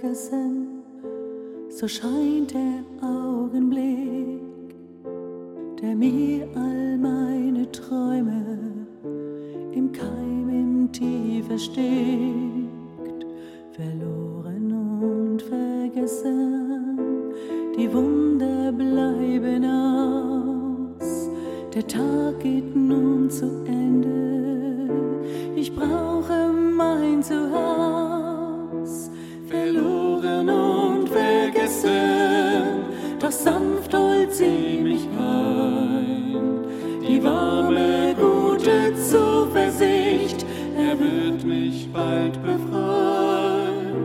vergessen, so scheint der Augenblick, der mir all meine Träume im Keim im Tiefe steckt, verloren und vergessen, die Wunder bleiben aus, der Tag geht nun zu Ende, ich brauche sanft holt sie mich ein. Die warme, gute Zuversicht, er wird mich bald befreien.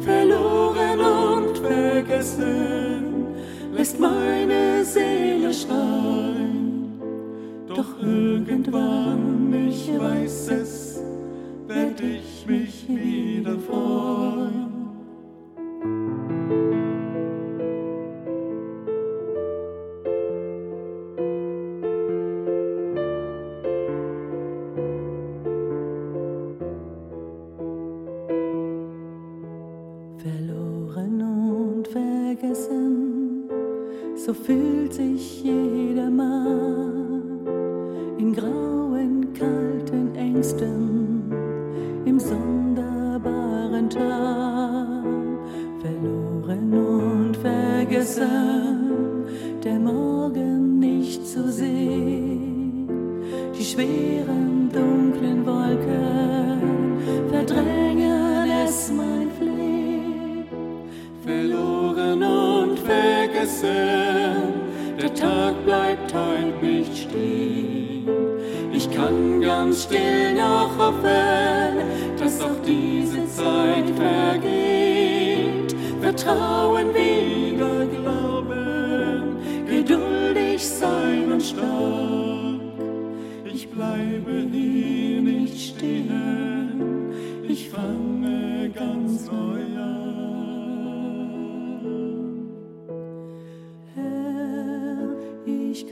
Verloren und vergessen, lässt meine Seele schreien. Doch irgendwann, ich weiß es, werd ich mich wieder freuen. So fühlt sich jeder Mann in grauen, kalten Ängsten im sonderbaren Tal. Verloren und vergessen, der Morgen nicht zu sehen, die schweren, dunklen Wolken verdrängen es mein Fleht. Verloren und vergessen, der Tag bleibt heut nicht stehen. Ich kann ganz still noch hoffen, dass auch diese Zeit vergeht. Vertrauen wieder glauben, geduldig sein und stark. Ich bleibe hier nicht ich